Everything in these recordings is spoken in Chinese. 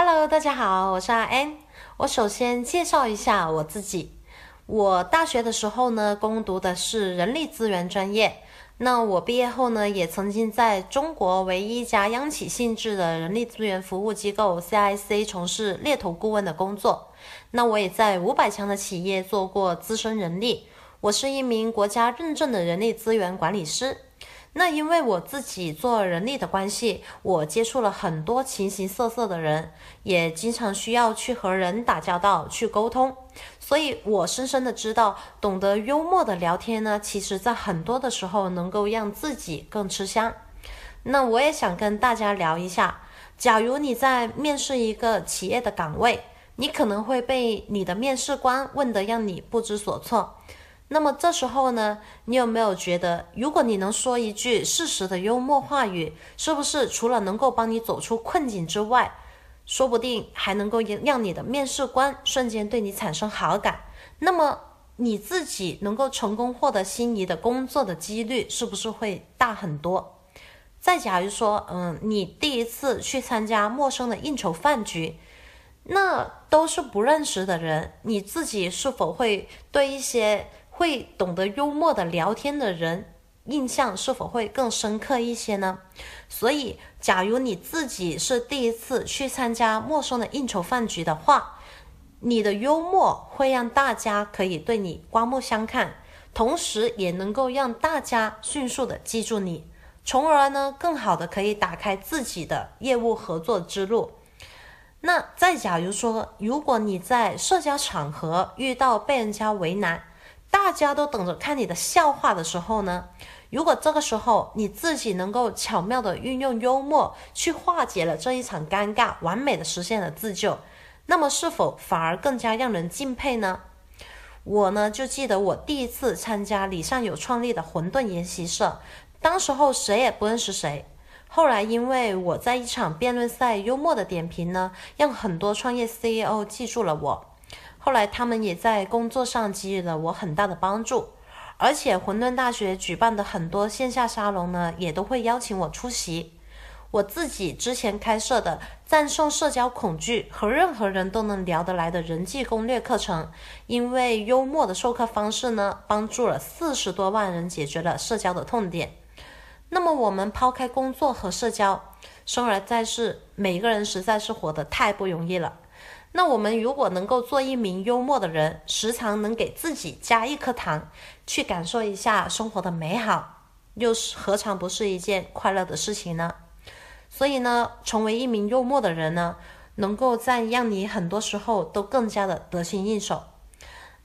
Hello，大家好，我是阿 N。我首先介绍一下我自己。我大学的时候呢，攻读的是人力资源专业。那我毕业后呢，也曾经在中国唯一一家央企性质的人力资源服务机构 CIC 从事猎头顾问的工作。那我也在五百强的企业做过资深人力。我是一名国家认证的人力资源管理师。那因为我自己做人力的关系，我接触了很多形形色色的人，也经常需要去和人打交道、去沟通，所以我深深的知道，懂得幽默的聊天呢，其实在很多的时候能够让自己更吃香。那我也想跟大家聊一下，假如你在面试一个企业的岗位，你可能会被你的面试官问得让你不知所措。那么这时候呢，你有没有觉得，如果你能说一句适时的幽默话语，是不是除了能够帮你走出困境之外，说不定还能够让你的面试官瞬间对你产生好感？那么你自己能够成功获得心仪的工作的几率是不是会大很多？再假如说，嗯，你第一次去参加陌生的应酬饭局，那都是不认识的人，你自己是否会对一些？会懂得幽默的聊天的人，印象是否会更深刻一些呢？所以，假如你自己是第一次去参加陌生的应酬饭局的话，你的幽默会让大家可以对你刮目相看，同时也能够让大家迅速的记住你，从而呢，更好的可以打开自己的业务合作之路。那再假如说，如果你在社交场合遇到被人家为难，大家都等着看你的笑话的时候呢，如果这个时候你自己能够巧妙的运用幽默去化解了这一场尴尬，完美的实现了自救，那么是否反而更加让人敬佩呢？我呢就记得我第一次参加李尚友创立的混沌研习社，当时候谁也不认识谁，后来因为我在一场辩论赛幽默的点评呢，让很多创业 CEO 记住了我。后来，他们也在工作上给予了我很大的帮助，而且混沌大学举办的很多线下沙龙呢，也都会邀请我出席。我自己之前开设的战胜社交恐惧和任何人都能聊得来的人际攻略课程，因为幽默的授课方式呢，帮助了四十多万人解决了社交的痛点。那么，我们抛开工作和社交，生而在世，每个人实在是活得太不容易了。那我们如果能够做一名幽默的人，时常能给自己加一颗糖，去感受一下生活的美好，又是何尝不是一件快乐的事情呢？所以呢，成为一名幽默的人呢，能够在让你很多时候都更加的得心应手。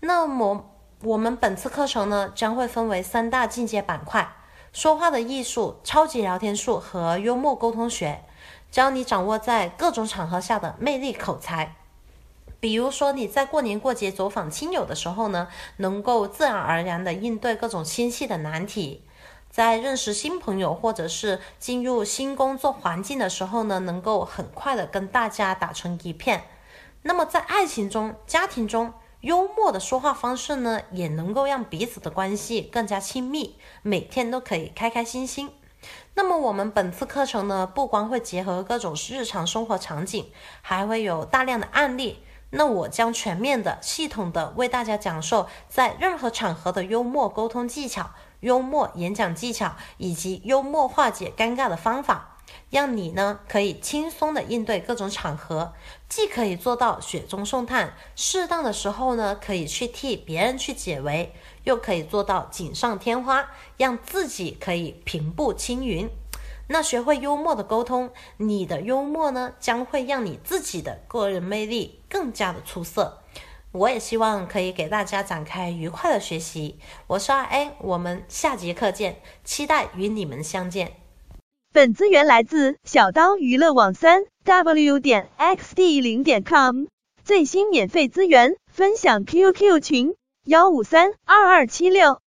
那么我们本次课程呢，将会分为三大进阶板块：说话的艺术、超级聊天术和幽默沟通学，教你掌握在各种场合下的魅力口才。比如说你在过年过节走访亲友的时候呢，能够自然而然的应对各种亲戚的难题；在认识新朋友或者是进入新工作环境的时候呢，能够很快的跟大家打成一片。那么在爱情中、家庭中，幽默的说话方式呢，也能够让彼此的关系更加亲密，每天都可以开开心心。那么我们本次课程呢，不光会结合各种日常生活场景，还会有大量的案例。那我将全面的、系统的为大家讲授在任何场合的幽默沟通技巧、幽默演讲技巧以及幽默化解尴尬的方法，让你呢可以轻松的应对各种场合，既可以做到雪中送炭，适当的时候呢可以去替别人去解围，又可以做到锦上添花，让自己可以平步青云。那学会幽默的沟通，你的幽默呢，将会让你自己的个人魅力更加的出色。我也希望可以给大家展开愉快的学习。我是阿 A，我们下节课见，期待与你们相见。本资源来自小刀娱乐网三 w 点 xd 零点 com，最新免费资源分享 QQ 群幺五三二二七六。